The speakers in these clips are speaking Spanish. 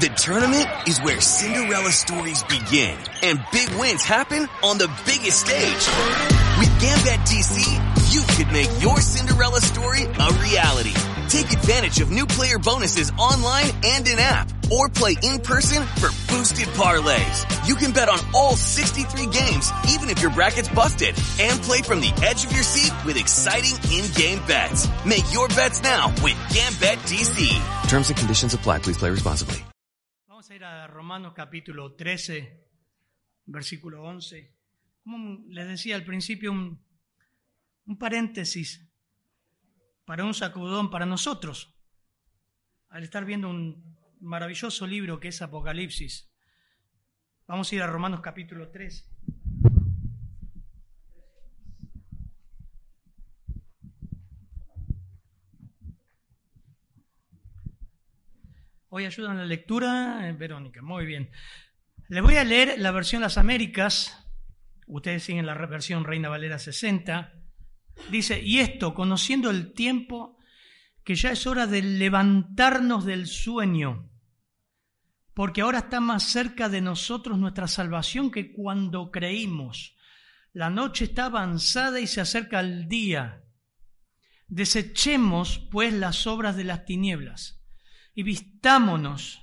The tournament is where Cinderella stories begin and big wins happen on the biggest stage. With Gambit DC, you could make your Cinderella story a reality. Take advantage of new player bonuses online and in-app or play in person for boosted parlays. You can bet on all 63 games even if your bracket's busted and play from the edge of your seat with exciting in-game bets. Make your bets now with Gambit DC. Terms and conditions apply. Please play responsibly. Ir a Romanos capítulo 13, versículo 11. Como les decía al principio, un, un paréntesis para un sacudón para nosotros, al estar viendo un maravilloso libro que es Apocalipsis. Vamos a ir a Romanos capítulo 13. Hoy ayuda en la lectura, eh, Verónica. Muy bien. Les voy a leer la versión Las Américas. Ustedes siguen la versión Reina Valera 60. Dice, y esto, conociendo el tiempo, que ya es hora de levantarnos del sueño, porque ahora está más cerca de nosotros nuestra salvación que cuando creímos. La noche está avanzada y se acerca el día. Desechemos, pues, las obras de las tinieblas y vistámonos,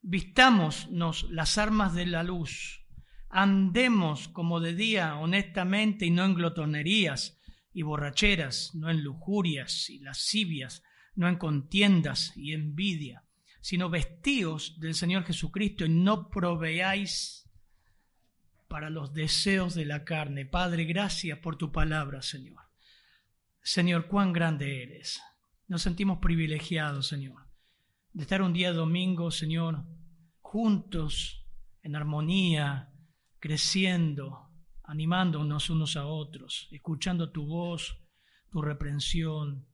vistámonos las armas de la luz, andemos como de día honestamente y no en glotonerías y borracheras, no en lujurias y lascivias, no en contiendas y envidia, sino vestíos del Señor Jesucristo y no proveáis para los deseos de la carne. Padre, gracias por tu palabra, Señor. Señor, cuán grande eres. Nos sentimos privilegiados, Señor de estar un día domingo, Señor, juntos, en armonía, creciendo, animándonos unos a otros, escuchando tu voz, tu reprensión,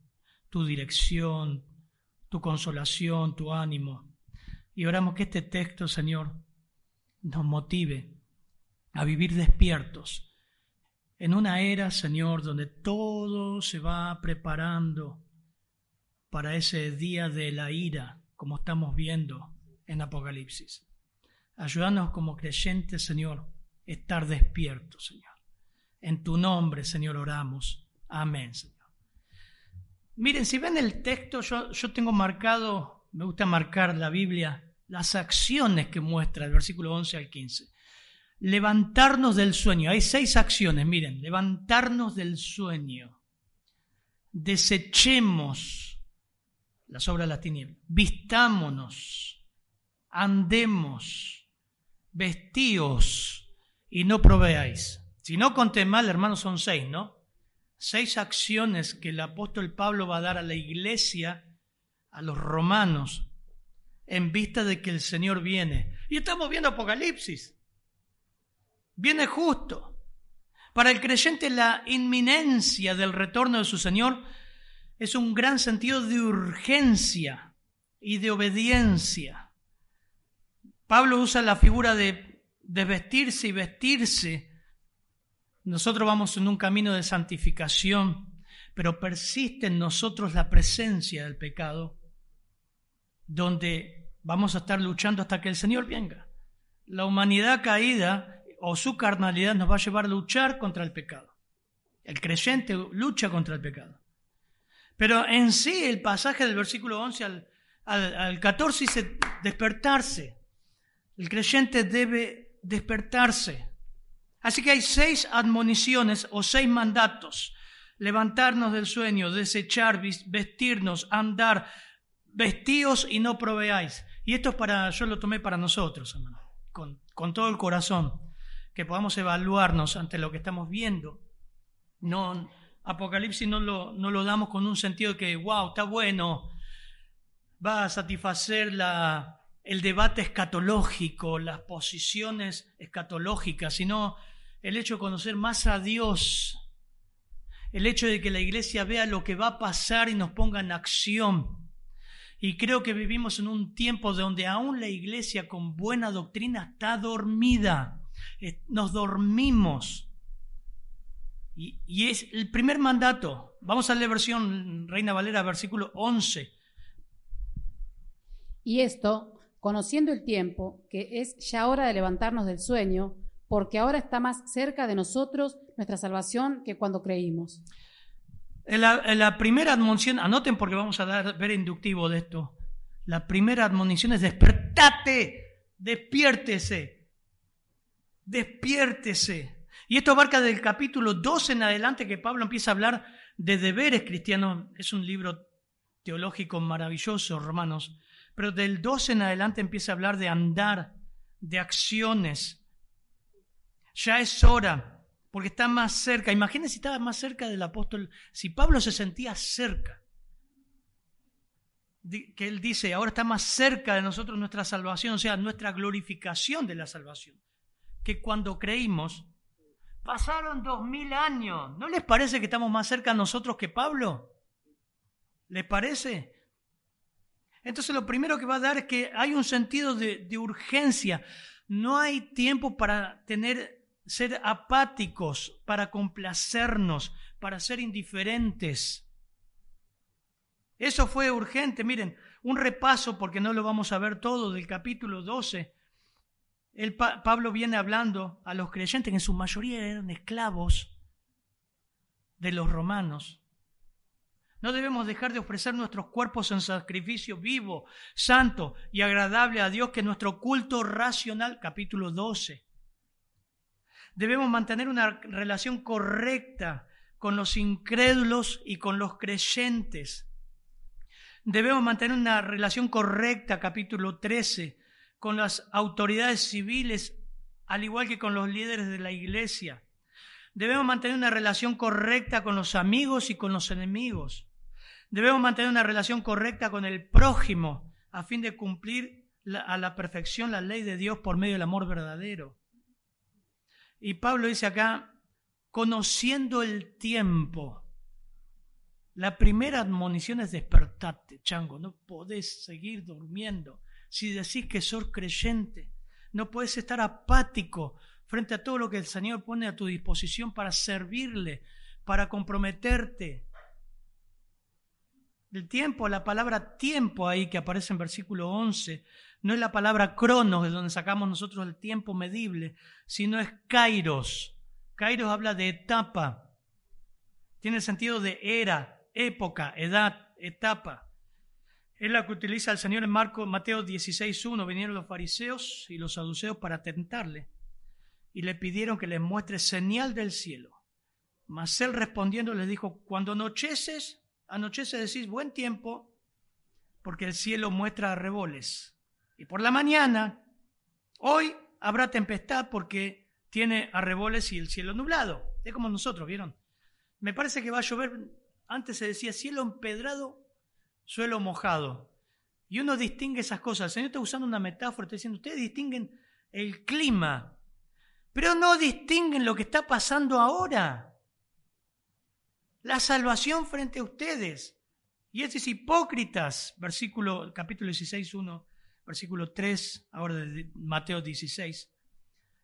tu dirección, tu consolación, tu ánimo. Y oramos que este texto, Señor, nos motive a vivir despiertos en una era, Señor, donde todo se va preparando para ese día de la ira, como estamos viendo en Apocalipsis. Ayúdanos como creyentes, Señor, estar despiertos, Señor. En tu nombre, Señor, oramos. Amén, Señor. Miren, si ven el texto, yo, yo tengo marcado, me gusta marcar la Biblia, las acciones que muestra el versículo 11 al 15. Levantarnos del sueño. Hay seis acciones, miren, levantarnos del sueño. Desechemos las obras de las tinieblas. Vistámonos, andemos, vestíos y no proveáis. Si no conté mal, hermanos, son seis, ¿no? Seis acciones que el apóstol Pablo va a dar a la iglesia, a los romanos, en vista de que el Señor viene. Y estamos viendo Apocalipsis. Viene justo. Para el creyente la inminencia del retorno de su Señor es un gran sentido de urgencia y de obediencia. Pablo usa la figura de, de vestirse y vestirse. Nosotros vamos en un camino de santificación, pero persiste en nosotros la presencia del pecado, donde vamos a estar luchando hasta que el Señor venga. La humanidad caída o su carnalidad nos va a llevar a luchar contra el pecado. El creyente lucha contra el pecado. Pero en sí el pasaje del versículo 11 al, al, 14 dice despertarse. El creyente debe despertarse. Así que hay seis admoniciones o seis mandatos. Levantarnos del sueño, desechar, vestirnos, andar, vestíos y no proveáis. Y esto es para, yo lo tomé para nosotros, hermano, con, con todo el corazón, que podamos evaluarnos ante lo que estamos viendo. No, Apocalipsis no lo, no lo damos con un sentido de que, wow, está bueno, va a satisfacer la, el debate escatológico, las posiciones escatológicas, sino el hecho de conocer más a Dios, el hecho de que la iglesia vea lo que va a pasar y nos ponga en acción. Y creo que vivimos en un tiempo donde aún la iglesia con buena doctrina está dormida. Eh, nos dormimos. Y, es el primer mandato. Vamos a leer versión Reina Valera, versículo 11. Y esto, conociendo el tiempo, que es ya hora de levantarnos del sueño, porque ahora está más cerca de nosotros nuestra salvación que cuando creímos. En la, primera admonición, anoten porque vamos a dar, ver inductivo de esto. La primera admonición es despertate, despiértese, despiértese. Y esto abarca del capítulo 12 en adelante que Pablo empieza a hablar de deberes cristianos. Es un libro teológico maravilloso, Romanos. Pero del 12 en adelante empieza a hablar de andar, de acciones. Ya es hora porque está más cerca. Imagínense si estaba más cerca del apóstol, si Pablo se sentía cerca. Que él dice, ahora está más cerca de nosotros nuestra salvación, o sea, nuestra glorificación de la salvación. Que cuando creímos, pasaron dos mil años. ¿No les parece que estamos más cerca nosotros que Pablo? ¿Les parece? Entonces lo primero que va a dar es que hay un sentido de, de urgencia. No hay tiempo para tener ser apáticos, para complacernos, para ser indiferentes. Eso fue urgente. Miren, un repaso, porque no lo vamos a ver todo, del capítulo 12. El Pablo viene hablando a los creyentes, que en su mayoría eran esclavos de los romanos. No debemos dejar de ofrecer nuestros cuerpos en sacrificio vivo, santo y agradable a Dios, que nuestro culto racional, capítulo 12. Debemos mantener una relación correcta con los incrédulos y con los creyentes. Debemos mantener una relación correcta, capítulo 13, con las autoridades civiles, al igual que con los líderes de la iglesia. Debemos mantener una relación correcta con los amigos y con los enemigos. Debemos mantener una relación correcta con el prójimo a fin de cumplir a la perfección la ley de Dios por medio del amor verdadero. Y Pablo dice acá, conociendo el tiempo. La primera admonición es despertarte, chango. No podés seguir durmiendo. Si decís que sos creyente, no podés estar apático frente a todo lo que el Señor pone a tu disposición para servirle, para comprometerte. El tiempo, la palabra tiempo ahí que aparece en versículo 11, no es la palabra cronos, de donde sacamos nosotros el tiempo medible, sino es kairos. Kairos habla de etapa. Tiene el sentido de era, época, edad, etapa. Es la que utiliza el Señor en Marco, Mateo 16.1. Vinieron los fariseos y los saduceos para tentarle y le pidieron que les muestre señal del cielo. Mas él respondiendo les dijo, cuando anocheces, anochece decís buen tiempo, porque el cielo muestra arreboles y por la mañana, hoy habrá tempestad porque tiene arreboles y el cielo nublado. Es como nosotros, ¿vieron? Me parece que va a llover, antes se decía cielo empedrado, suelo mojado. Y uno distingue esas cosas. El Señor está usando una metáfora, está diciendo, ustedes distinguen el clima, pero no distinguen lo que está pasando ahora. La salvación frente a ustedes. Y es hipócritas, versículo capítulo 16, 1 versículo 3, ahora de Mateo 16.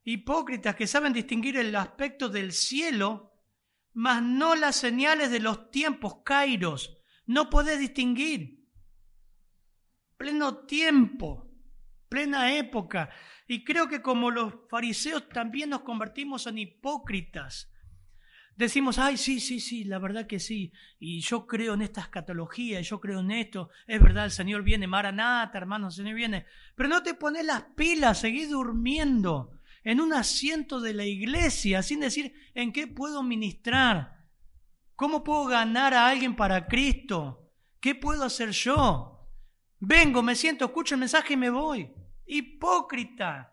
Hipócritas que saben distinguir el aspecto del cielo, mas no las señales de los tiempos, kairos. No podés distinguir. Pleno tiempo, plena época. Y creo que como los fariseos también nos convertimos en hipócritas. Decimos, ay, sí, sí, sí, la verdad que sí, y yo creo en esta escatología, yo creo en esto, es verdad, el Señor viene, Maranata, hermano, el Señor viene, pero no te pones las pilas, seguís durmiendo en un asiento de la iglesia sin decir en qué puedo ministrar, cómo puedo ganar a alguien para Cristo, qué puedo hacer yo. Vengo, me siento, escucho el mensaje y me voy. Hipócrita.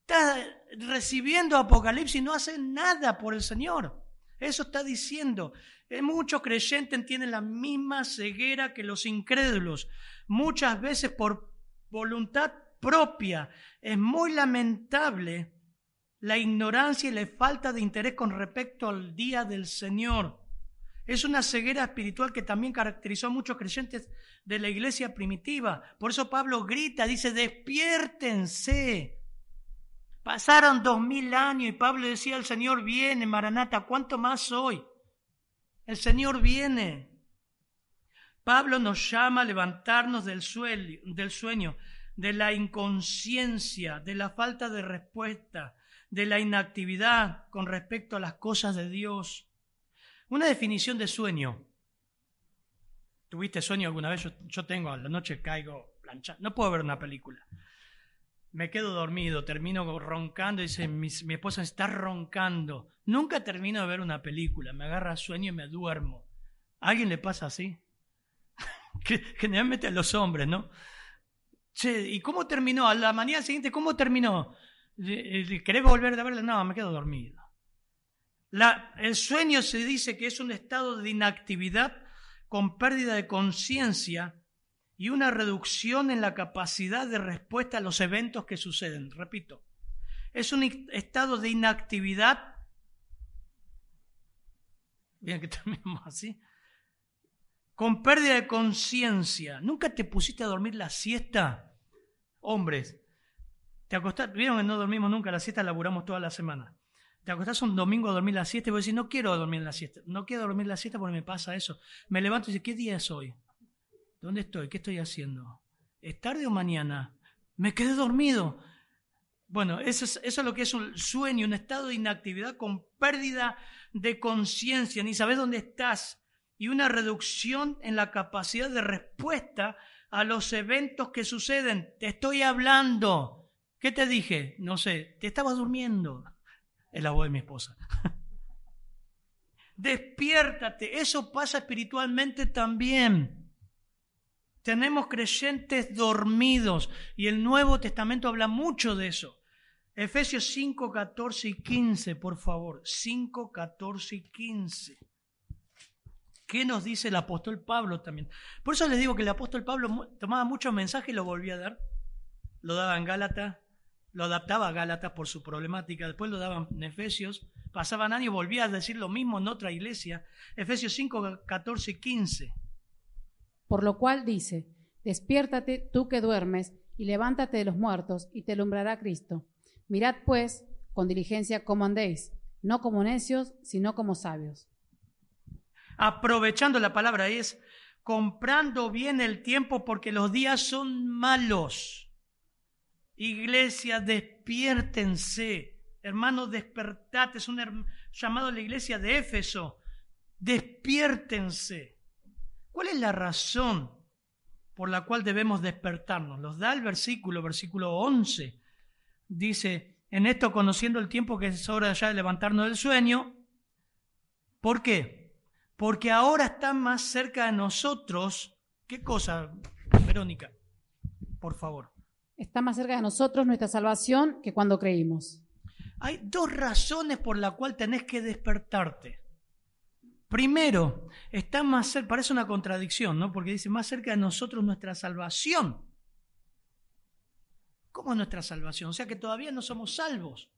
Estás recibiendo Apocalipsis y no haces nada por el Señor. Eso está diciendo. Eh, muchos creyentes tienen la misma ceguera que los incrédulos, muchas veces por voluntad propia. Es muy lamentable la ignorancia y la falta de interés con respecto al día del Señor. Es una ceguera espiritual que también caracterizó a muchos creyentes de la iglesia primitiva. Por eso Pablo grita, dice, despiértense, Pasaron dos mil años y Pablo decía, el Señor viene, Maranata, ¿cuánto más hoy? El Señor viene. Pablo nos llama a levantarnos del, del sueño. de la inconsciencia, de la falta de respuesta, de la inactividad con respecto a las cosas de Dios. Una definición de sueño. ¿Tuviste sueño alguna vez? Yo, tengo, a la noche caigo planchado. No puedo ver una película. Me quedo dormido, termino roncando dice, mi, mi esposa está roncando. Nunca termino de ver una película, me agarra sueño y me duermo. ¿A alguien le pasa así? Generalmente a los hombres, ¿no? ¿y cómo terminó? A la mañana siguiente, ¿cómo terminó? ¿Querés volver a verla? No, me quedo dormido. La, el sueño se dice que es un estado de inactividad con pérdida de conciencia y una reducción en la capacidad de respuesta a los eventos que suceden. Repito, es un estado de inactividad. Bien que terminemos así. Con pérdida de conciencia. ¿Nunca te pusiste a dormir la siesta? Hombres, te acostás, vieron que no dormimos nunca la siesta, laburamos toda la semana. Te acostás un domingo a dormir la siesta y vos decís, no quiero dormir la siesta, no quiero dormir la siesta porque me pasa eso. Me levanto y digo, ¿qué día es hoy? ¿Dónde estoy? ¿Qué estoy haciendo? ¿Es tarde o mañana? Me quedé dormido. Bueno, eso es, eso es lo que es un sueño, un estado de inactividad con pérdida de conciencia, ni sabes dónde estás, y una reducción en la capacidad de respuesta a los eventos que suceden. Te estoy hablando. ¿Qué te dije? No sé, te estabas durmiendo. Es la voz de mi esposa. Despiértate. Eso pasa espiritualmente también. Tenemos creyentes dormidos y el Nuevo Testamento habla mucho de eso. Efesios 5, 14 y 15, por favor. 5, 14 y 15. ¿Qué nos dice el apóstol Pablo también? Por eso les digo que el apóstol Pablo tomaba muchos mensajes y lo volvía a dar. Lo daba en Gálatas, lo adaptaba a Gálatas por su problemática, después lo daba en Efesios, pasaban años y volvía a decir lo mismo en otra iglesia. Efesios 5, 14 y 15. Por lo cual dice, despiértate tú que duermes y levántate de los muertos y te alumbrará Cristo. Mirad pues con diligencia cómo andéis, no como necios, sino como sabios aprovechando la palabra es comprando bien el tiempo porque los días son malos. Iglesia, despiértense. Hermanos, despertate. Es un llamado a la iglesia de Éfeso. Despiértense. ¿Cuál es la razón por la cual debemos despertarnos? Los da el versículo, versículo 11. Dice, en esto conociendo el tiempo que es hora ya de levantarnos del sueño. ¿Por qué? porque ahora está más cerca de nosotros. ¿Qué cosa, Verónica? Por favor. Está más cerca de nosotros nuestra salvación que cuando creímos. Hay dos razones por las cuales tenés que despertarte. Primero, está más cerca, parece una contradicción, ¿no? Porque dice, más cerca de nosotros nuestra salvación. ¿Cómo nuestra salvación? O sea que todavía no somos salvos.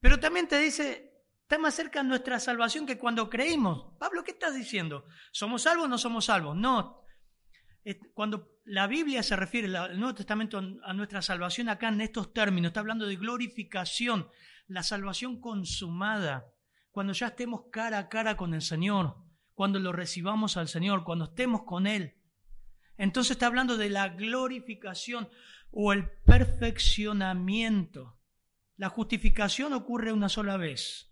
Pero también te dice, Está más cerca nuestra salvación que cuando creímos. Pablo, ¿qué estás diciendo? ¿Somos salvos o no somos salvos? No. Cuando la Biblia se refiere, el Nuevo Testamento, a nuestra salvación acá en estos términos, está hablando de glorificación, la salvación consumada, cuando ya estemos cara a cara con el Señor, cuando lo recibamos al Señor, cuando estemos con Él. Entonces está hablando de la glorificación o el perfeccionamiento. La justificación ocurre una sola vez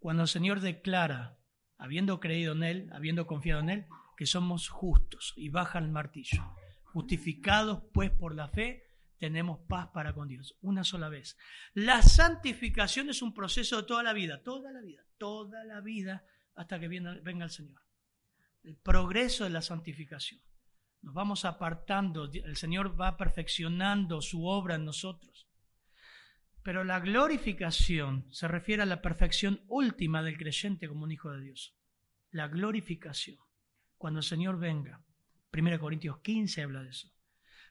cuando el Señor declara, habiendo creído en Él, habiendo confiado en Él, que somos justos y baja el martillo. Justificados pues por la fe, tenemos paz para con Dios, una sola vez. La santificación es un proceso de toda la vida, toda la vida, toda la vida hasta que venga el Señor. El progreso de la santificación. Nos vamos apartando, el Señor va perfeccionando su obra en nosotros. Pero la glorificación se refiere a la perfección última del creyente como un hijo de Dios. La glorificación. Cuando el Señor venga. 1 Corintios 15 habla de eso.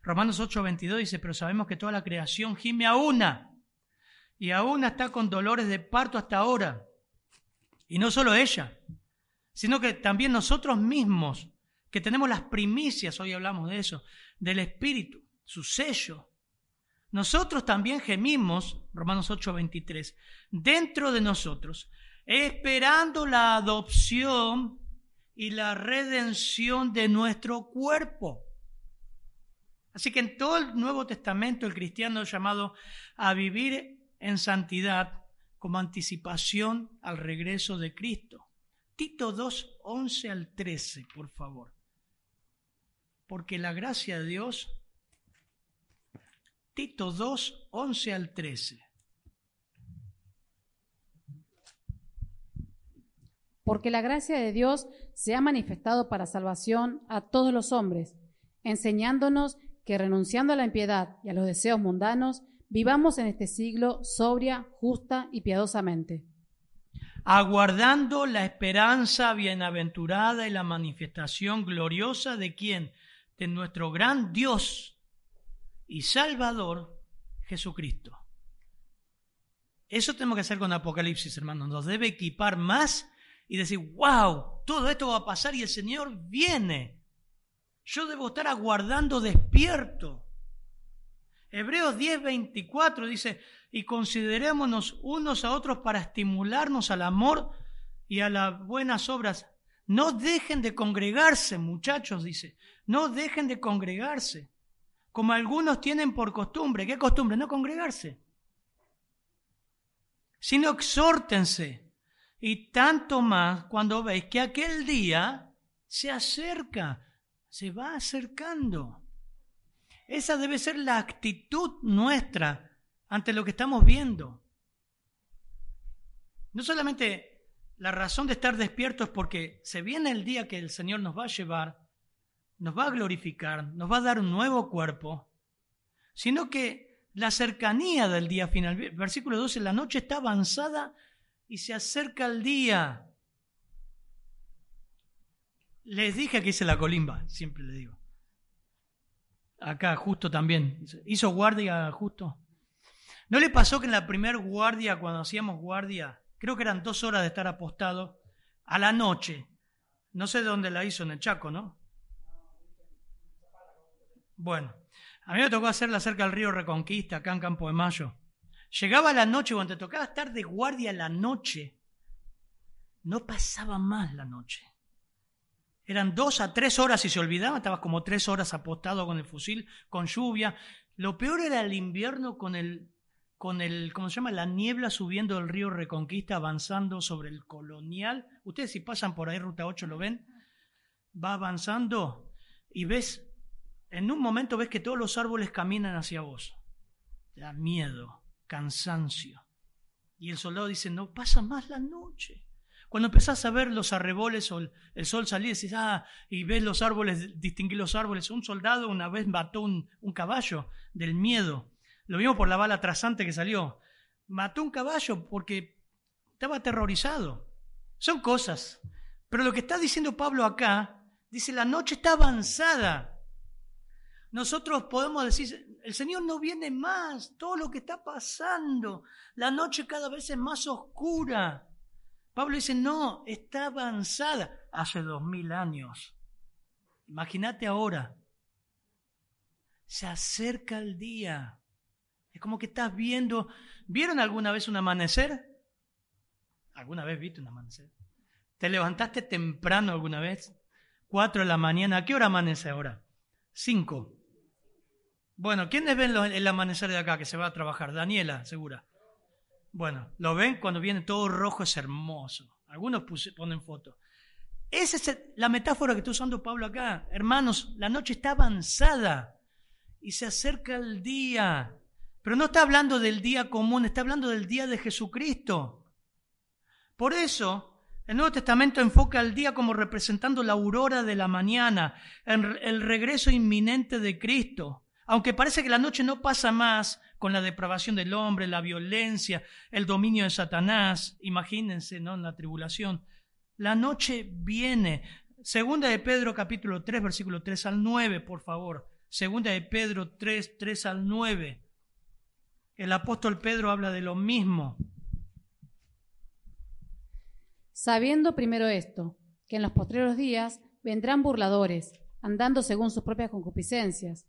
Romanos 8, 22 dice, pero sabemos que toda la creación gime a una. Y a una está con dolores de parto hasta ahora. Y no solo ella, sino que también nosotros mismos, que tenemos las primicias, hoy hablamos de eso, del Espíritu, su sello, nosotros también gemimos, Romanos 8:23, dentro de nosotros, esperando la adopción y la redención de nuestro cuerpo. Así que en todo el Nuevo Testamento el cristiano es llamado a vivir en santidad como anticipación al regreso de Cristo. Tito 2, 11 al 13, por favor. Porque la gracia de Dios, Tito 2, 11 al 13. Porque la gracia de Dios se ha manifestado para salvación a todos los hombres, enseñándonos que renunciando a la impiedad y a los deseos mundanos, vivamos en este siglo sobria, justa y piadosamente. Aguardando la esperanza bienaventurada y la manifestación gloriosa de quién? De nuestro gran Dios y Salvador, Jesucristo. Eso tenemos que hacer con Apocalipsis, hermanos. Nos debe equipar más y decir, wow, todo esto va a pasar y el Señor viene. Yo debo estar aguardando despierto. Hebreos 10, 24 dice, y considerémonos unos a otros para estimularnos al amor y a las buenas obras. No dejen de congregarse, muchachos, dice. No dejen de congregarse. Como algunos tienen por costumbre. ¿Qué costumbre? No congregarse. Sino exhórtense. Y tanto más cuando veis que aquel día se acerca se va acercando. Esa debe ser la actitud nuestra ante lo que estamos viendo. No solamente la razón de estar despiertos es porque se viene el día que el Señor nos va a llevar, nos va a glorificar, nos va a dar un nuevo cuerpo, sino que la cercanía del día final, versículo 12, la noche está avanzada y se acerca el día. Les dije que hice la colimba, siempre le digo. Acá, justo también. ¿Hizo guardia justo? ¿No le pasó que en la primer guardia, cuando hacíamos guardia, creo que eran dos horas de estar apostado, a la noche? No sé de dónde la hizo, en el Chaco, ¿no? Bueno, a mí me tocó hacerla cerca del río Reconquista, acá en Campo de Mayo. Llegaba la noche, cuando te tocaba estar de guardia la noche, no pasaba más la noche. Eran dos a tres horas y se olvidaba, estabas como tres horas apostado con el fusil, con lluvia. Lo peor era el invierno con el, con el, ¿cómo se llama? La niebla subiendo del río Reconquista, avanzando sobre el colonial. Ustedes si pasan por ahí, Ruta 8, lo ven. Va avanzando y ves, en un momento ves que todos los árboles caminan hacia vos. Te da miedo, cansancio. Y el soldado dice, no pasa más la noche. Cuando empezás a ver los arreboles o el, sol salir, decís, ah, y ves los árboles, distinguir los árboles. Un soldado una vez mató un, un caballo del miedo. Lo vimos por la bala trasante que salió. Mató un caballo porque estaba aterrorizado. Son cosas. Pero lo que está diciendo Pablo acá, dice, la noche está avanzada. Nosotros podemos decir, el Señor no viene más, todo lo que está pasando, la noche cada vez es más oscura. Pablo dice, no, está avanzada hace dos mil años. Imagínate ahora. Se acerca el día. Es como que estás viendo. ¿Vieron alguna vez un amanecer? ¿Alguna vez viste un amanecer? ¿Te levantaste temprano alguna vez? Cuatro de la mañana. ¿A qué hora amanece ahora? Cinco. Bueno, ¿quiénes ven el amanecer de acá que se va a trabajar? Daniela, segura. Bueno, lo ven cuando viene todo rojo, es hermoso. Algunos ponen fotos. Esa es la metáfora que está usando Pablo acá. Hermanos, la noche está avanzada y se acerca el día. Pero no está hablando del día común, está hablando del día de Jesucristo. Por eso, el Nuevo Testamento enfoca el día como representando la aurora de la mañana, el regreso inminente de Cristo. Aunque parece que la noche no pasa más con la depravación del hombre, la violencia, el dominio de Satanás, imagínense, ¿no? En la tribulación. La noche viene. Segunda de Pedro capítulo 3, versículo 3 al 9, por favor. Segunda de Pedro 3, 3 al 9. El apóstol Pedro habla de lo mismo. Sabiendo primero esto, que en los postreros días vendrán burladores, andando según sus propias concupiscencias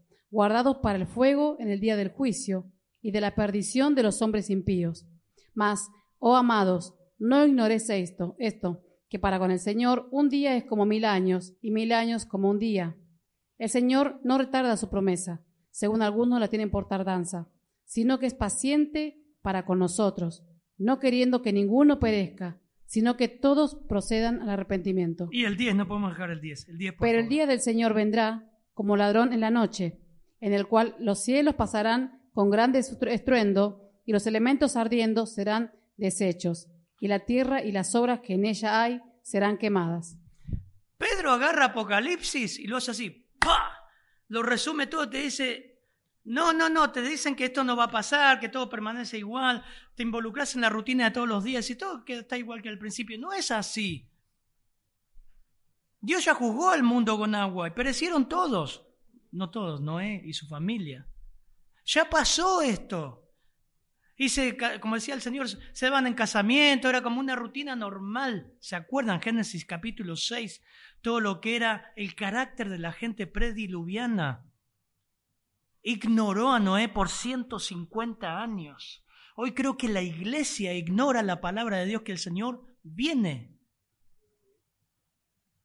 guardados para el fuego en el día del juicio y de la perdición de los hombres impíos. Mas, oh amados, no ignoréis esto, esto, que para con el Señor un día es como mil años y mil años como un día. El Señor no retarda su promesa, según algunos la tienen por tardanza, sino que es paciente para con nosotros, no queriendo que ninguno perezca, sino que todos procedan al arrepentimiento. Y el 10, no podemos dejar el 10. El 10 Pero el día del Señor vendrá como ladrón en la noche, en el cual los cielos pasarán con grande estruendo y los elementos ardiendo serán deshechos y la tierra y las obras que en ella hay serán quemadas. Pedro agarra Apocalipsis y lo hace así, ¡pah! Lo resume todo, te dice, no, no, no, te dicen que esto no va a pasar, que todo permanece igual, te involucras en la rutina de todos los días y todo está igual que al principio. No es así. Dios ya juzgó al mundo con agua y perecieron todos. No todos, Noé y su familia. Ya pasó esto. Y se, como decía el Señor, se van en casamiento, era como una rutina normal. ¿Se acuerdan? Génesis capítulo 6, todo lo que era el carácter de la gente prediluviana. Ignoró a Noé por 150 años. Hoy creo que la iglesia ignora la palabra de Dios que el Señor viene.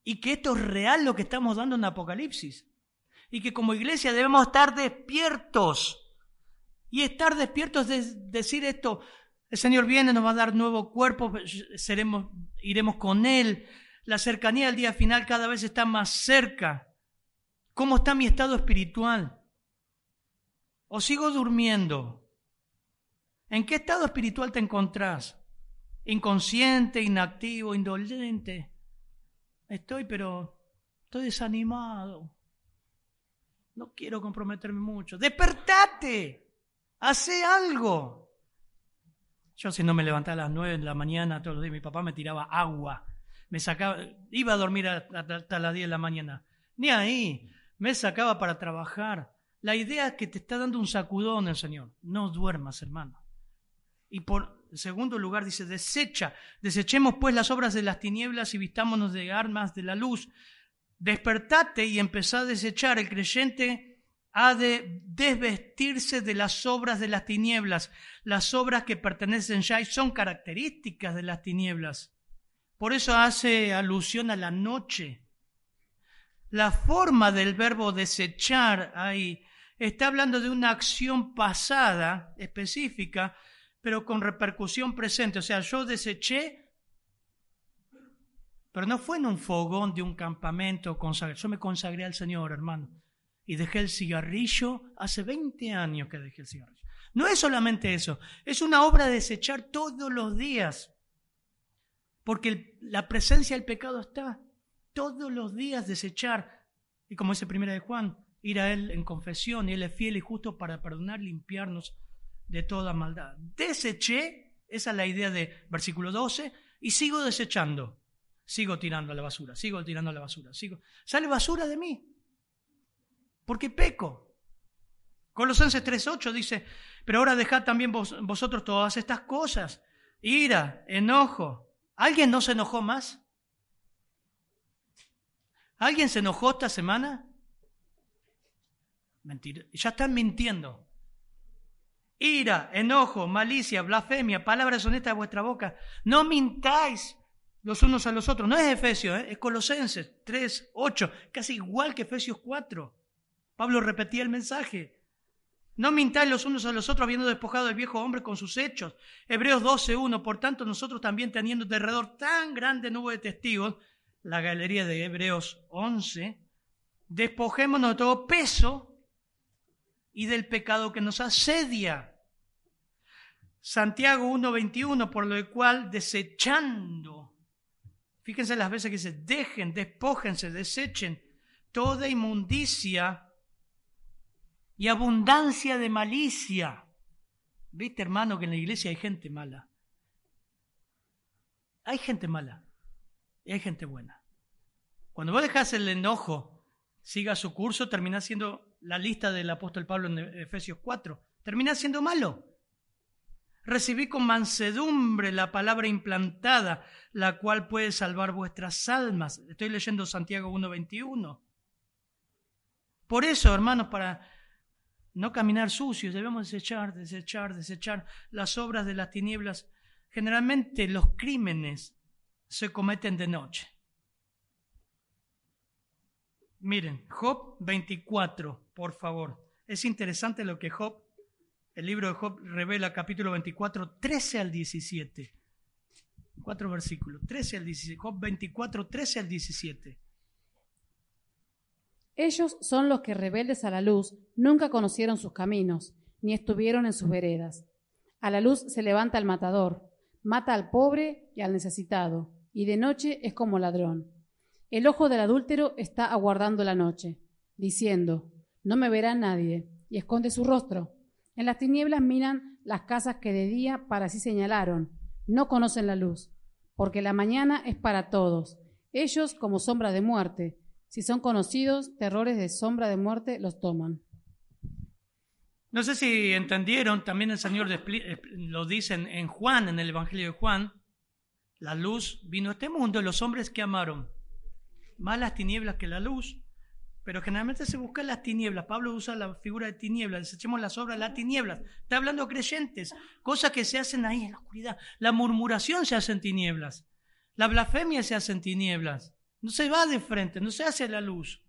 Y que esto es real lo que estamos dando en Apocalipsis. Y que como iglesia debemos estar despiertos y estar despiertos es decir esto, el Señor viene, nos va a dar nuevo cuerpo, seremos, iremos con Él. La cercanía del día final cada vez está más cerca. ¿Cómo está mi estado espiritual? ¿O sigo durmiendo? ¿En qué estado espiritual te encontrás? ¿Inconsciente, inactivo, indolente? Estoy, pero estoy desanimado. No quiero comprometerme mucho. ¡Despertate! Hace algo. Yo si no me levantaba a las nueve de la mañana todos los días, mi papá me tiraba agua. Me sacaba, iba a dormir hasta las diez de la mañana. Ni ahí. Me sacaba para trabajar. La idea es que te está dando un sacudón el Señor. No duermas, hermano. Y por segundo lugar dice, desecha. Desechemos pues las obras de las tinieblas y vistámonos de armas de la luz. Despertate y empezá a desechar. El creyente ha de desvestirse de las obras de las tinieblas, las obras que pertenecen ya y son características de las tinieblas. Por eso hace alusión a la noche. La forma del verbo desechar ahí está hablando de una acción pasada específica, pero con repercusión presente. O sea, yo deseché, pero no fue en un fogón de un campamento consagrado. Yo me consagré al Señor, hermano y dejé el cigarrillo, hace 20 años que dejé el cigarrillo. No es solamente eso, es una obra de desechar todos los días, porque la presencia del pecado está todos los días desechar, y como dice primera de Juan, ir a Él en confesión, y Él es fiel y justo para perdonar, limpiarnos de toda maldad. Deseché, esa es la idea de versículo 12, y sigo desechando, sigo tirando la basura, sigo tirando la basura, sigo, sale basura de mí porque peco. Colosenses 3.8 dice, pero ahora dejad también vosotros todas estas cosas, ira, enojo. ¿Alguien no se enojó más? ¿Alguien se enojó esta semana? Mentira, ya están mintiendo. Ira, enojo, malicia, blasfemia, palabras honestas de vuestra boca. No mintáis los unos a los otros. No es Efesios, ¿eh? es Colosenses 3, 8, casi igual que Efesios 4. Pablo repetía el mensaje. No mintáis los unos a los otros habiendo despojado al viejo hombre con sus hechos. Hebreos 12.1. Por tanto, nosotros también teniendo alrededor tan grande nube de testigos, la galería de Hebreos 11, despojémonos de todo peso y del pecado que nos asedia. Santiago 1.21, por lo cual desechando, fíjense las veces que dice, dejen, despójense, desechen toda inmundicia y abundancia de malicia. ¿Viste, hermano, que en la iglesia hay gente mala? Hay gente mala y hay gente buena. Cuando vos dejas el enojo, siga su curso, termina siendo la lista del apóstol Pablo en Efesios 4. Termina siendo malo. Recibí con mansedumbre la palabra implantada, la cual puede salvar vuestras almas. Estoy leyendo Santiago 1.21. Por eso, hermanos, para no caminar sucios, debemos desechar, desechar, desechar las obras de las tinieblas. Generalmente los crímenes se cometen de noche. Miren, Job 24, por favor. Es interesante lo que Job, el libro de Job revela, capítulo 24, 13 al 17. Cuatro versículos, 13 al 17. Job 24, 13 al 17. Ellos son los que rebeldes a la luz nunca conocieron sus caminos, ni estuvieron en sus veredas. A la luz se levanta el matador, mata al pobre y al necesitado, y de noche es como ladrón. El ojo del adúltero está aguardando la noche, diciendo, no me verá nadie, y esconde su rostro. En las tinieblas miran las casas que de día para sí señalaron, no conocen la luz, porque la mañana es para todos, ellos como sombra de muerte, si son conocidos, terrores de sombra de muerte los toman. No sé si entendieron, también el Señor lo dice en Juan, en el Evangelio de Juan, la luz vino a este mundo y los hombres que amaron. Más las tinieblas que la luz, pero generalmente se buscan las tinieblas. Pablo usa la figura de tinieblas, desechemos las obras las tinieblas. Está hablando de creyentes, cosas que se hacen ahí en la oscuridad. La murmuración se hace en tinieblas, la blasfemia se hace en tinieblas. No se va de frente, no se hace la luz.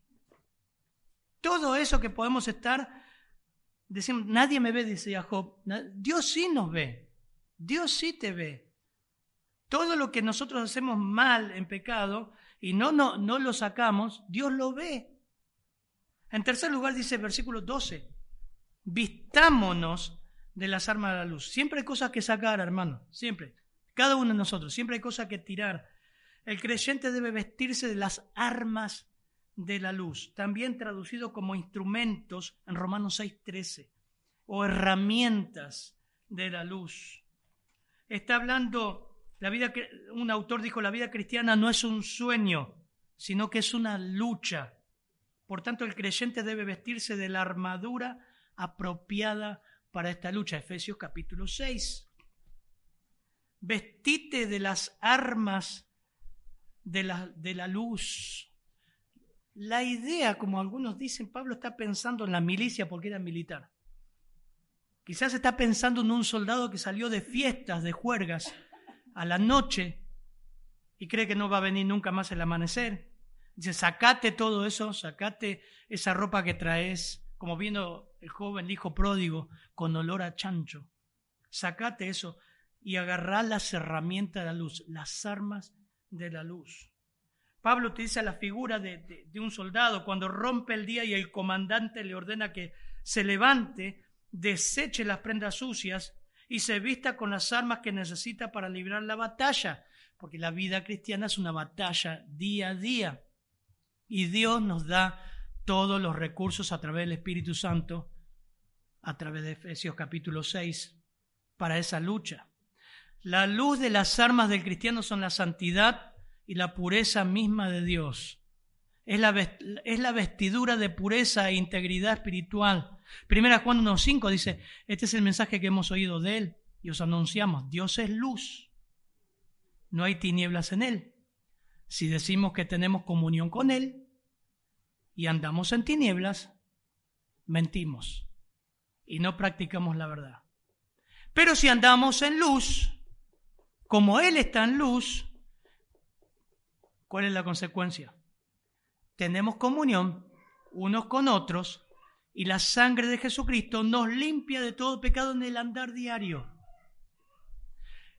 Todo eso que podemos estar, decimos, nadie me ve, dice Job. Dios sí nos ve. Dios sí te ve. Todo lo que nosotros hacemos mal en pecado y no, no, no lo sacamos, Dios lo ve. En tercer lugar dice versículo 12, vistámonos de las armas de la luz. Siempre hay cosas que sacar, hermano, siempre. Cada uno de nosotros, siempre hay cosas que tirar. El creyente debe vestirse de las armas de la luz, también traducido como instrumentos en Romanos 6:13, o herramientas de la luz. Está hablando, la vida, un autor dijo, la vida cristiana no es un sueño, sino que es una lucha. Por tanto, el creyente debe vestirse de la armadura apropiada para esta lucha. Efesios capítulo 6. Vestite de las armas de la, de la luz. La idea, como algunos dicen, Pablo está pensando en la milicia porque era militar. Quizás está pensando en un soldado que salió de fiestas, de juergas, a la noche y cree que no va a venir nunca más el amanecer. Dice, sacate todo eso, sacate esa ropa que traes, como viendo el joven hijo pródigo con olor a chancho. Sacate eso y agarrá las herramientas de la luz, las armas de la luz. Pablo utiliza la figura de, de, un soldado cuando rompe el día y el comandante le ordena que se levante, deseche las prendas sucias y se vista con las armas que necesita para librar la batalla, porque la vida cristiana es una batalla día a día. Y Dios nos da todos los recursos a través del Espíritu Santo, a través de Efesios capítulo 6, para esa lucha. La luz de las armas del cristiano son la santidad y la pureza misma de Dios. Es la, es la vestidura de pureza e integridad espiritual. Primera Juan 1.5 dice, este es el mensaje que hemos oído de Él y os anunciamos, Dios es luz, no hay tinieblas en Él. Si decimos que tenemos comunión con Él y andamos en tinieblas, mentimos y no practicamos la verdad. Pero si andamos en luz, como Él está en luz, ¿cuál es la consecuencia? Tenemos comunión unos con otros y la sangre de Jesucristo nos limpia de todo pecado en el andar diario.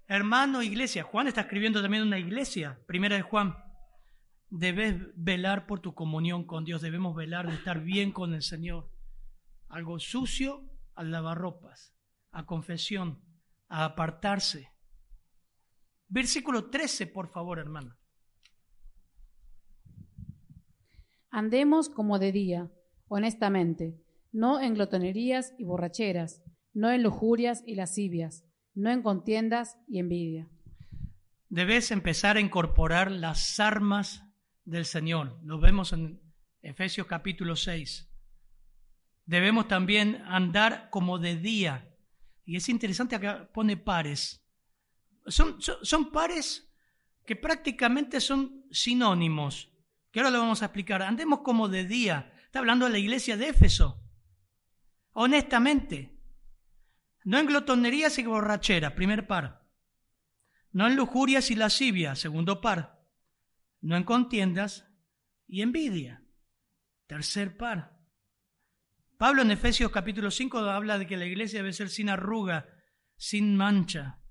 Hermano, iglesia, Juan está escribiendo también una iglesia, primera de Juan. Debes velar por tu comunión con Dios, debemos velar de estar bien con el Señor. Algo sucio, a lavarropas, a confesión, a apartarse, Versículo 13, por favor, hermano. Andemos como de día, honestamente, no en glotonerías y borracheras, no en lujurias y lascivias, no en contiendas y envidia. Debes empezar a incorporar las armas del Señor. Lo vemos en, Efesios capítulo 6. Debemos también andar como de día. Y es interesante acá pone pares. Son, son, pares que prácticamente son sinónimos, que ahora lo vamos a explicar. Andemos como de día. Está hablando de la iglesia de Éfeso. Honestamente. No en glotonerías y borrachera, primer par. No en lujurias y lascivia, segundo par. No en contiendas y envidia, tercer par. Pablo en Efesios capítulo 5 habla de que la iglesia debe ser sin arruga, sin mancha,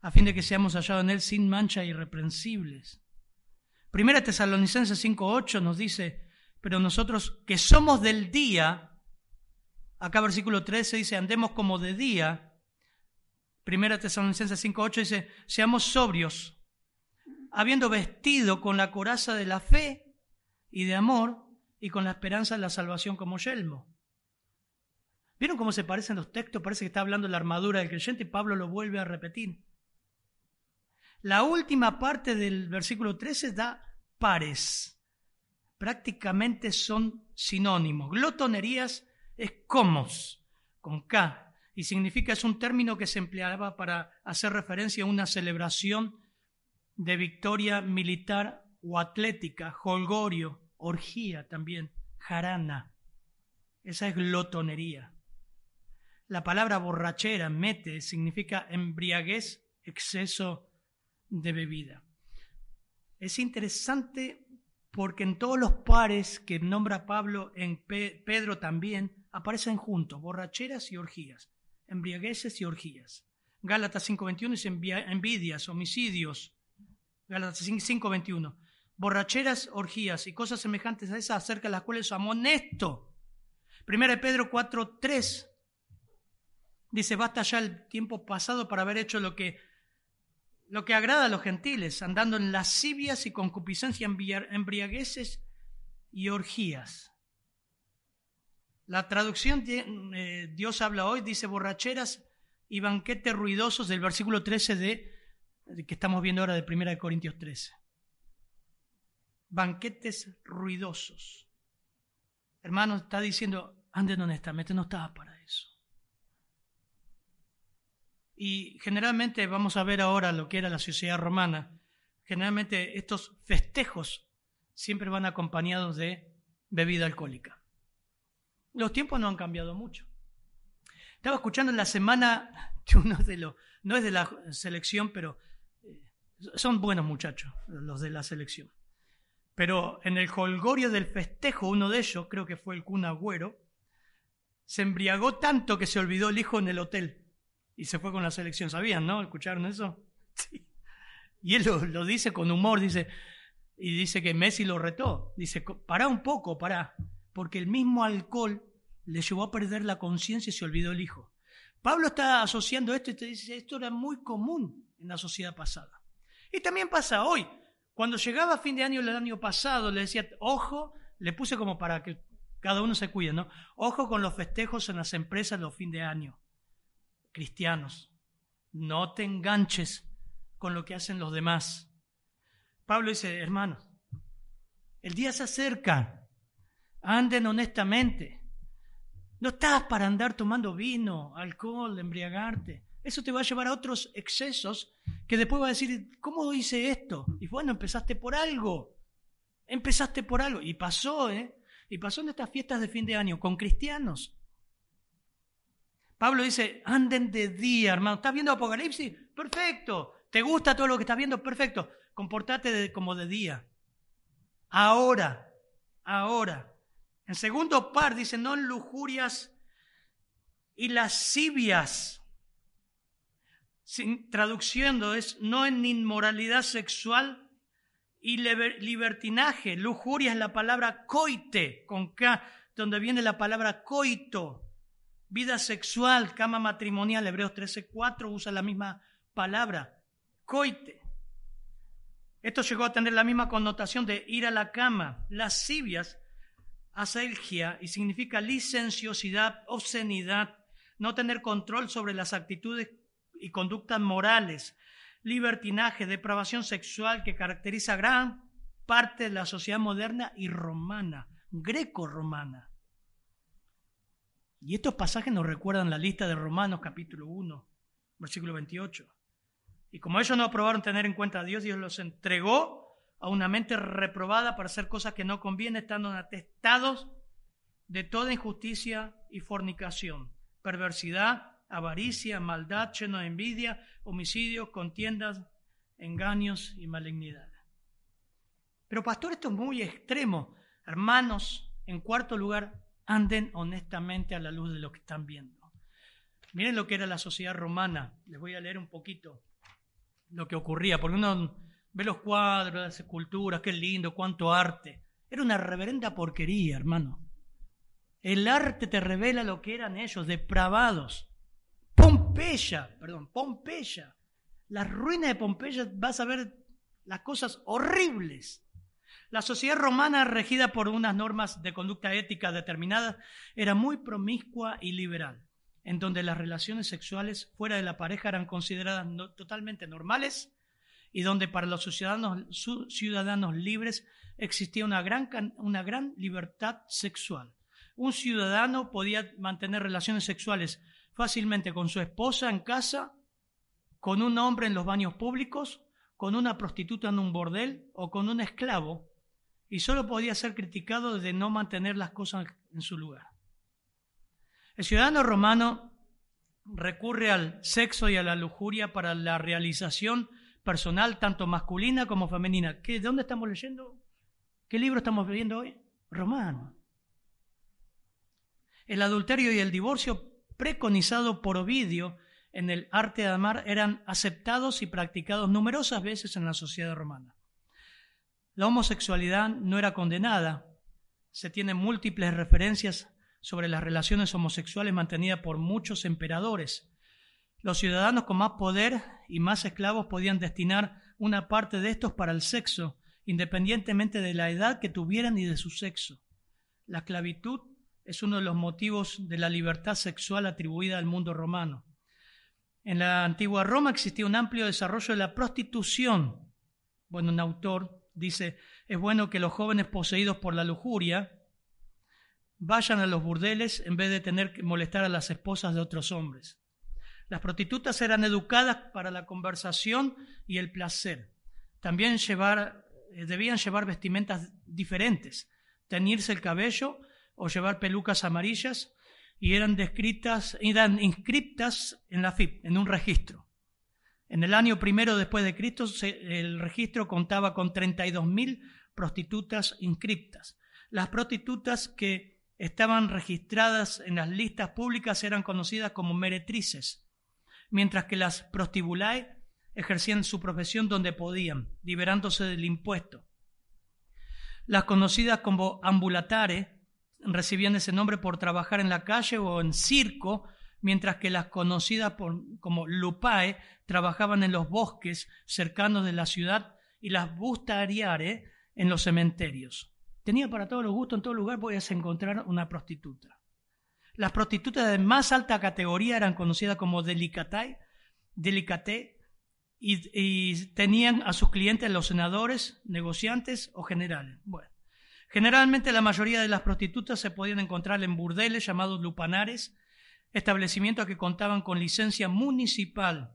a fin de que seamos hallados en él sin mancha irreprensibles. Primera Tesalonicenses 5.8 nos dice, pero nosotros que somos del día, acá versículo 13 dice, andemos como de día, Primera Tesalonicenses 5.8 dice, seamos sobrios, habiendo vestido con la coraza de la fe y de amor y con la esperanza de la salvación como yelmo. ¿Vieron cómo se parecen los textos? Parece que está hablando de la armadura del creyente y Pablo lo vuelve a repetir. La última parte del versículo 13 da pares. Prácticamente son sinónimos. Glotonerías es comos, con K y significa, es un término que se empleaba para hacer referencia a una celebración de victoria militar o atlética, holgorio, orgía también, jarana. Esa es glotonería. La palabra borrachera, mete, significa embriaguez, exceso de bebida. Es interesante porque en todos los pares que nombra Pablo, en Pedro también, aparecen juntos, borracheras y orgías embriagueces y orgías. Gálatas 5.21 dice envidias, homicidios. Gálatas 5.21. Borracheras, orgías y cosas semejantes a esas acerca de las cuales amonesto. Primera de Pedro 4.3 dice, basta ya el tiempo pasado para haber hecho lo que, lo que agrada a los gentiles, andando en lascivias y concupiscencia, embriagueces y orgías. La traducción eh, Dios habla hoy dice borracheras y banquetes ruidosos del versículo 13 de, que estamos viendo ahora de 1 Corintios 13. Banquetes ruidosos. Hermano, está diciendo, anden honestamente, no estaba para eso. Y generalmente vamos a ver ahora lo que era la sociedad romana. Generalmente estos festejos siempre van acompañados de bebida alcohólica. Los tiempos no han cambiado mucho. Estaba escuchando en la semana que uno de los, no es de la selección, pero eh, son buenos muchachos los de la selección. Pero en el holgorio del festejo, uno de ellos, creo que fue el Kun Agüero, se embriagó tanto que se olvidó el hijo en el hotel y se fue con la selección. ¿Sabían, no? ¿Escucharon eso? Sí. Y él lo, lo dice con humor, dice, y dice que Messi lo retó. Dice, pará un poco, pará porque el mismo alcohol le llevó a perder la conciencia y se olvidó el hijo. Pablo está asociando esto y te dice, esto era muy común en la sociedad pasada. Y también pasa hoy. Cuando llegaba fin de año el año pasado, le decía, ojo, le puse como para que cada uno se cuide, ¿no? Ojo con los festejos en las empresas los fin de año. Cristianos, no te enganches con lo que hacen los demás. Pablo dice, hermanos, el día se acerca, anden honestamente. No estás para andar tomando vino, alcohol, embriagarte. Eso te va a llevar a otros excesos que después va a decir, ¿cómo hice esto? Y bueno, empezaste por algo. Empezaste por algo. Y pasó, ¿eh? Y pasó en estas fiestas de fin de año con cristianos. Pablo dice, anden de día, hermano. ¿Estás viendo Apocalipsis? Perfecto. ¿Te gusta todo lo que estás viendo? Perfecto. Comportate como de día. Ahora, ahora. En segundo par dice, no en lujurias y lascivias. Sin, traduciendo es no en inmoralidad sexual y libertinaje. Lujuria es la palabra coite, con K, donde viene la palabra coito. Vida sexual, cama matrimonial, Hebreos 13:4 usa la misma palabra, coite. Esto llegó a tener la misma connotación de ir a la cama. Lascivias aselgia y significa licenciosidad, obscenidad, no tener control sobre las actitudes y conductas morales, libertinaje, depravación sexual que caracteriza gran parte de la sociedad moderna y romana. greco-romana. Y estos pasajes nos recuerdan la lista de Romanos capítulo 1, versículo 28. Y como ellos no aprobaron tener en cuenta a Dios, Dios los entregó a una mente reprobada para hacer cosas que no convienen, estando atestados de toda injusticia y fornicación, perversidad, avaricia, maldad, lleno de envidia, homicidios, contiendas, engaños y malignidad. Pero pastor, esto es muy extremo. Hermanos, en cuarto lugar, anden honestamente a la luz de lo que están viendo. Miren lo que era la sociedad romana. Les voy a leer un poquito lo que ocurría, porque uno ve los cuadros, las esculturas, qué lindo, cuánto arte. Era una reverenda porquería, hermano. El arte te revela lo que eran ellos, depravados. Pompeya, perdón, Pompeya. Las ruinas de Pompeya vas a ver las cosas horribles. La sociedad romana, regida por unas normas de conducta ética determinadas, era muy promiscua y liberal, en donde las relaciones sexuales fuera de la pareja eran consideradas totalmente normales y donde para los ciudadanos, libres existía una gran, una gran libertad sexual. Un ciudadano podía mantener relaciones sexuales fácilmente con su esposa en casa, con un hombre en los baños públicos, con una prostituta en un bordel o con un esclavo, y solo podía ser criticado de no mantener las cosas en su lugar. El ciudadano romano recurre al sexo y a la lujuria para la realización personal, tanto masculina como femenina. ¿Qué, ¿De dónde estamos leyendo? ¿Qué libro estamos leyendo hoy? Romano. El adulterio y el divorcio preconizado por Ovidio en el arte de amar eran aceptados y practicados numerosas veces en la sociedad romana. La homosexualidad no era condenada. Se tienen múltiples referencias sobre las relaciones homosexuales mantenidas por muchos emperadores. Los ciudadanos con más poder y más esclavos podían destinar una parte de estos para el sexo, independientemente de la edad que tuvieran y de su sexo. La esclavitud es uno de los motivos de la libertad sexual atribuida al mundo romano. En la antigua Roma existía un amplio desarrollo de la prostitución. Bueno, un autor dice, es bueno que los jóvenes poseídos por la lujuria vayan a los burdeles en vez de tener que molestar a las esposas de otros hombres. Las prostitutas eran educadas para la conversación y el placer. También eh, debían llevar vestimentas diferentes, teñirse el cabello o llevar pelucas amarillas y eran descritas, eran inscriptas en la FIP, en un registro. En el año primero después de Cristo, el registro contaba con 32.000 prostitutas inscriptas. Las prostitutas que estaban registradas en las listas públicas eran conocidas como meretrices, mientras que las prostibulae ejercían su profesión donde podían, liberándose del impuesto. Las conocidas como ambulatare recibían ese nombre por trabajar en la calle o en circo, mientras que las conocidas como lupae trabajaban en los bosques cercanos de la ciudad y las bustariare en los cementerios. Tenía para todos los gustos, en todo lugar podías encontrar una prostituta. Las prostitutas de más alta categoría eran conocidas como delicatae, delicate, y, y, tenían a sus clientes los senadores, negociantes o generales. Bueno, Generalmente la mayoría de las prostitutas se podían encontrar en burdeles llamados lupanares, establecimientos que contaban con licencia municipal.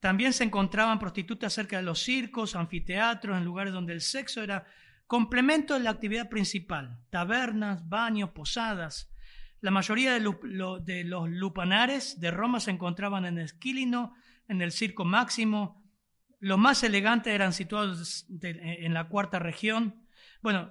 También se encontraban prostitutas cerca de los circos, anfiteatros, en lugares donde el sexo era complemento de la actividad principal, tabernas, baños, posadas. La mayoría de, los lupanares de Roma se encontraban en Esquilino, en el Circo Máximo. Los más elegantes eran situados en la cuarta región, bueno,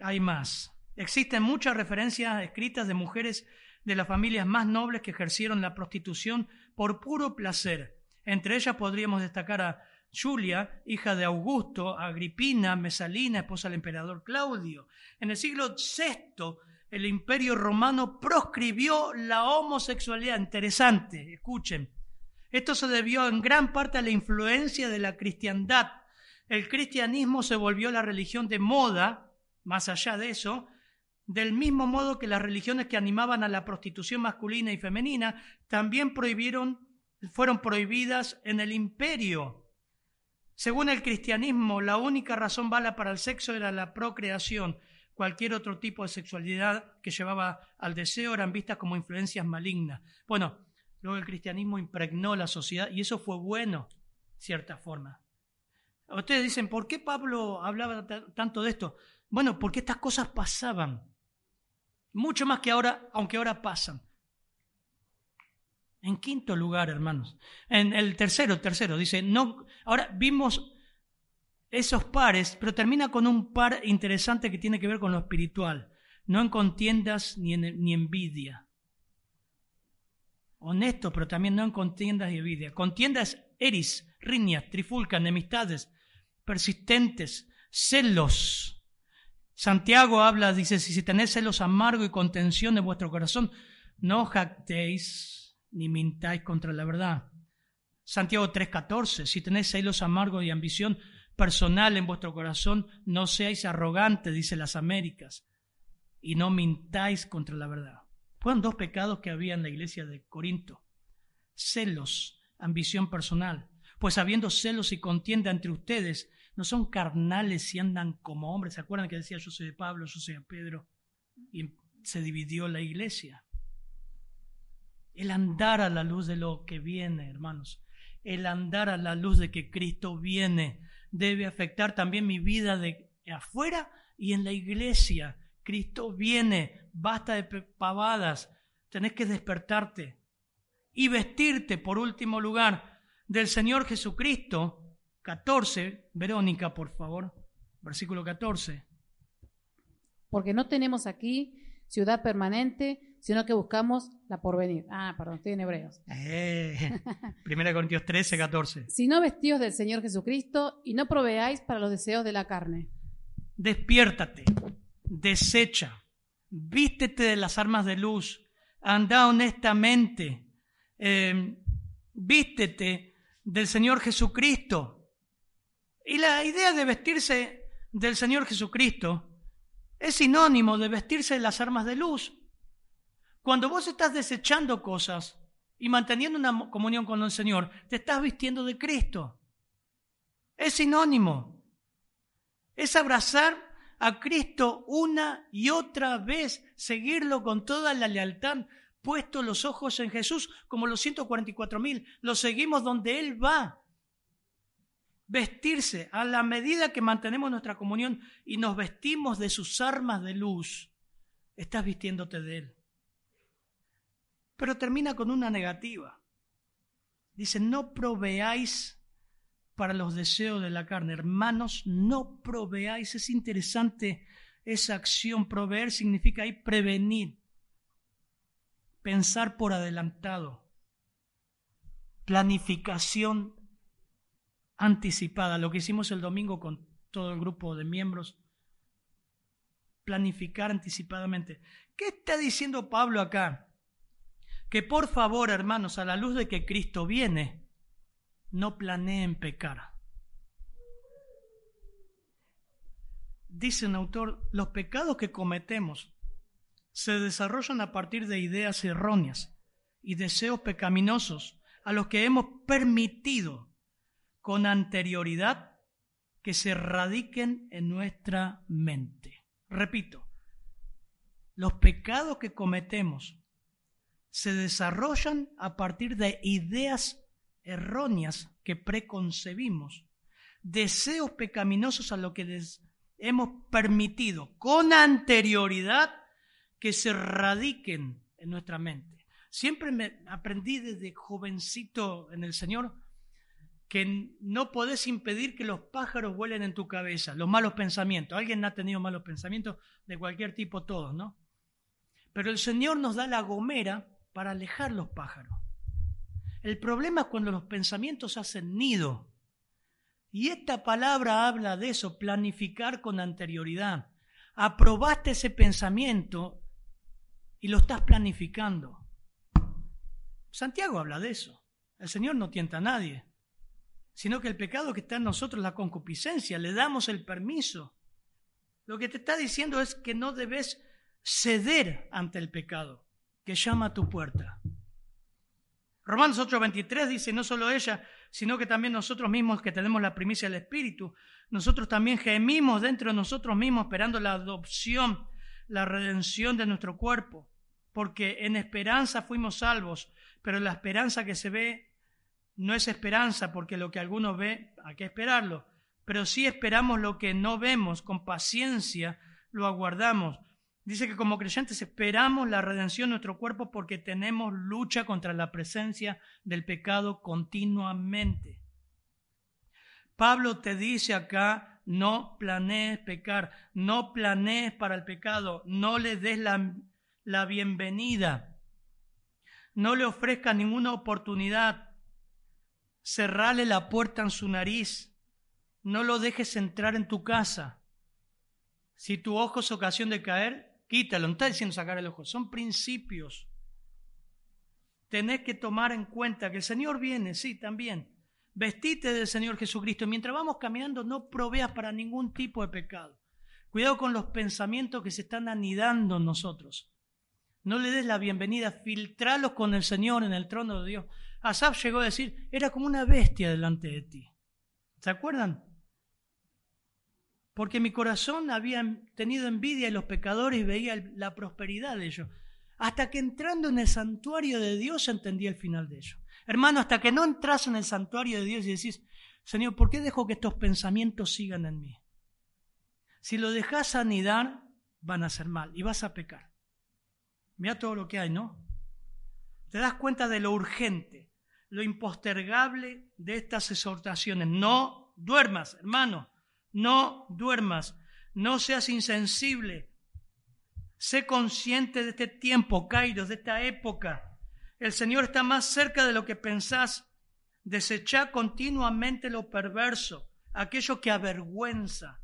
hay más. Existen muchas referencias escritas de mujeres de las familias más nobles que ejercieron la prostitución por puro placer. Entre ellas podríamos destacar a Julia, hija de Augusto, Agripina, Mesalina, esposa del emperador Claudio. En el siglo VI, el imperio romano proscribió la homosexualidad. Interesante, escuchen. Esto se debió en gran parte a la influencia de la cristiandad el cristianismo se volvió la religión de moda, más allá de eso, del mismo modo que las religiones que animaban a la prostitución masculina y femenina también prohibieron, fueron prohibidas en el imperio. Según el cristianismo, la única razón bala para el sexo era la procreación. Cualquier otro tipo de sexualidad que llevaba al deseo eran vistas como influencias malignas. Bueno, luego el cristianismo impregnó la sociedad y eso fue bueno, cierta forma. Ustedes dicen, ¿por qué Pablo hablaba tanto de esto? Bueno, porque estas cosas pasaban. Mucho más que ahora, aunque ahora pasan. En quinto lugar, hermanos. En el tercero, tercero, dice, no, ahora vimos esos pares, pero termina con un par interesante que tiene que ver con lo espiritual. No en contiendas ni, en, envidia. Honesto, pero también no en contiendas y envidia. Contiendas eris, riñas, trifulcas, enemistades, persistentes, celos. Santiago habla, dice, si tenéis celos amargo y contención en vuestro corazón, no jactéis ni mintáis contra la verdad. Santiago 3:14, si tenéis celos amargos y ambición personal en vuestro corazón, no seáis arrogantes, dice las Américas, y no mintáis contra la verdad. Fueron dos pecados que había en la iglesia de Corinto. Celos, ambición personal. Pues habiendo celos y contienda entre ustedes, no son carnales y andan como hombres. ¿Se acuerdan que decía yo soy de Pablo, yo soy de Pedro? Y se dividió la iglesia. El andar a la luz de lo que viene, hermanos. El andar a la luz de que Cristo viene debe afectar también mi vida de afuera y en la iglesia. Cristo viene, basta de pavadas, tenés que despertarte y vestirte, por último lugar, del Señor Jesucristo. 14, Verónica, por favor, versículo 14. Porque no tenemos aquí ciudad permanente, sino que buscamos la porvenir. Ah, perdón, estoy en Hebreos. Eh, Primera Corintios 13, 14. no vestidos del Señor Jesucristo y no proveáis para los deseos de la carne. Despiértate, desecha, vístete de las armas de luz, anda honestamente, em, vístete del Señor Jesucristo. Y la idea de vestirse del Señor Jesucristo es sinónimo de vestirse de las armas de luz. Cuando vos estás desechando cosas y manteniendo una comunión con el Señor, te estás vistiendo de Cristo. Es sinónimo. Es abrazar a Cristo una y otra vez, seguirlo con toda la lealtad, puesto los ojos en Jesús, como los 144 mil, lo seguimos donde Él va vestirse a la medida que mantenemos nuestra comunión y nos vestimos de sus armas de luz, estás vistiéndote de Él. Pero termina con una negativa. Dice, no proveáis para los deseos de la carne. Hermanos, no proveáis. Es interesante esa acción. Proveer significa ahí prevenir, pensar por adelantado, planificación anticipada, lo que hicimos el domingo con todo el grupo de miembros, planificar anticipadamente. ¿Qué está diciendo Pablo acá? Que por favor, hermanos, a la luz de que Cristo viene, no planeen pecar. Dice un autor, los pecados que cometemos se desarrollan a partir de ideas erróneas y deseos pecaminosos a los que hemos permitido con anterioridad que se radiquen en nuestra mente. Repito, los pecados que cometemos se desarrollan a partir de ideas erróneas que preconcebimos, deseos pecaminosos a lo que hemos permitido con anterioridad que se radiquen en nuestra mente. Siempre me aprendí desde jovencito en el Señor que no podés impedir que los pájaros vuelen en tu cabeza, los malos pensamientos. Alguien ha tenido malos pensamientos de cualquier tipo, todos, ¿no? Pero el Señor nos da la gomera para alejar los pájaros. El problema es cuando los pensamientos hacen nido. Y esta palabra habla de eso, planificar con anterioridad. Aprobaste ese pensamiento y lo estás planificando. Santiago habla de eso. El Señor no tienta a nadie sino que el pecado que está en nosotros la concupiscencia, le damos el permiso. Lo que te está diciendo es que no debes ceder ante el pecado que llama a tu puerta. Romanos 8:23 dice, no solo ella, sino que también nosotros mismos que tenemos la primicia del Espíritu, nosotros también gemimos dentro de nosotros mismos esperando la adopción, la redención de nuestro cuerpo, porque en esperanza fuimos salvos, pero la esperanza que se ve no es esperanza, porque lo que alguno ve hay que esperarlo, pero sí esperamos lo que no vemos, con paciencia lo aguardamos. Dice que como creyentes esperamos la redención de nuestro cuerpo porque tenemos lucha contra la presencia del pecado continuamente. Pablo te dice acá, no planees pecar, no planees para el pecado, no le des la, la bienvenida, no le ofrezca ninguna oportunidad, cerrale la puerta en su nariz, no lo dejes entrar en tu casa. Si tu ojo es ocasión de caer, quítalo, no está diciendo sacar el ojo, son principios. Tenés que tomar en cuenta que el Señor viene, sí, también Vestite del Señor Jesucristo. Mientras vamos caminando, no proveas para ningún tipo de pecado. Cuidado con los pensamientos que se están anidando en nosotros. No le des la bienvenida, filtralos con el Señor en el trono de Dios. Asaf llegó a decir, era como una bestia delante de ti. ¿Se acuerdan? Porque mi corazón había tenido envidia de los pecadores y veía la prosperidad de ellos. Hasta que entrando en el santuario de Dios entendí el final de ellos. Hermano, hasta que no entras en el santuario de Dios y decís, Señor, ¿por qué dejo que estos pensamientos sigan en mí? Si lo dejas anidar, van a hacer mal y vas a pecar. Mira todo lo que hay, ¿no? Te das cuenta de lo urgente, lo impostergable de estas exhortaciones. No duermas, hermano, no duermas, no seas insensible. Sé consciente de este tiempo, Kairos, de esta época. El Señor está más cerca de lo que pensás. Desechá continuamente lo perverso, aquello que avergüenza.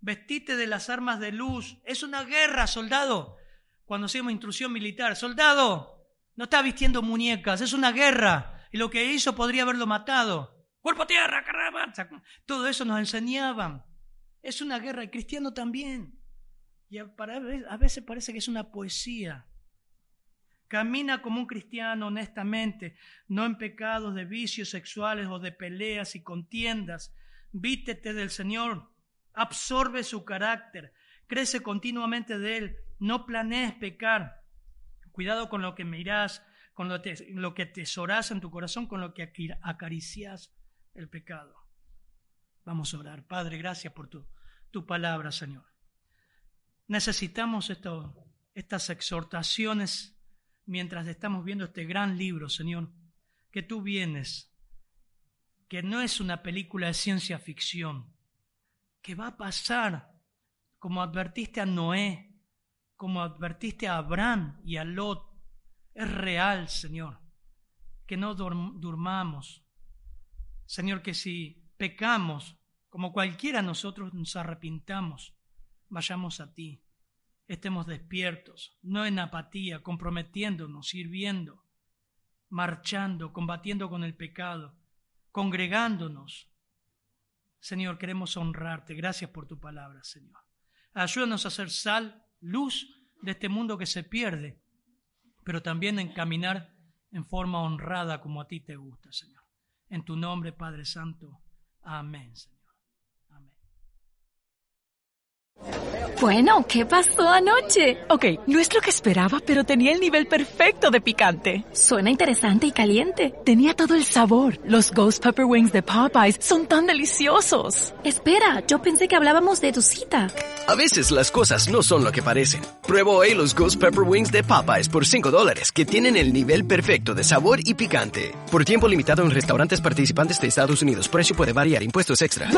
Vestite de las armas de luz. Es una guerra, soldado. Cuando hacemos instrucción militar, soldado, no está vistiendo muñecas, es una guerra. Y lo que hizo podría haberlo matado. Cuerpo a tierra, caramba. Todo eso nos enseñaban. Es una guerra, y cristiano también. Y a veces parece que es una poesía. Camina como un cristiano honestamente, no en pecados de vicios sexuales o de peleas y contiendas. Vítete del Señor, absorbe su carácter, crece continuamente de Él, no planees pecar. Cuidado con lo que mirás, con lo, lo que tesorás en tu corazón, con lo que acaricias el pecado. Vamos a orar. Padre, gracias por tu, tu palabra, Señor. Necesitamos esto, estas exhortaciones mientras estamos viendo este gran libro, Señor, que tú vienes, que no es una película de ciencia ficción, que va a pasar como advertiste a Noé, como advertiste a Abraham y a Lot. Es real, Señor, que no durmamos. Señor, que si pecamos, como cualquiera nosotros nos arrepintamos, vayamos a ti estemos despiertos, no en apatía, comprometiéndonos, sirviendo, marchando, combatiendo con el pecado, congregándonos. Señor, queremos honrarte. Gracias por tu palabra, Señor. Ayúdanos a ser sal, luz de este mundo que se pierde, pero también en caminar en forma honrada como a ti te gusta, Señor. En tu nombre, Padre Santo. Amén. Bueno, ¿qué pasó anoche? Ok, no es lo que esperaba, pero tenía el nivel perfecto de picante. Suena interesante y caliente. Tenía todo el sabor. Los Ghost Pepper Wings de Popeyes son tan deliciosos. Espera, yo pensé que hablábamos de tu cita. A veces las cosas no son lo que parecen. Prueba hoy los Ghost Pepper Wings de Popeyes por 5 dólares, que tienen el nivel perfecto de sabor y picante. Por tiempo limitado en restaurantes participantes de Estados Unidos. Precio puede variar. Impuestos extra.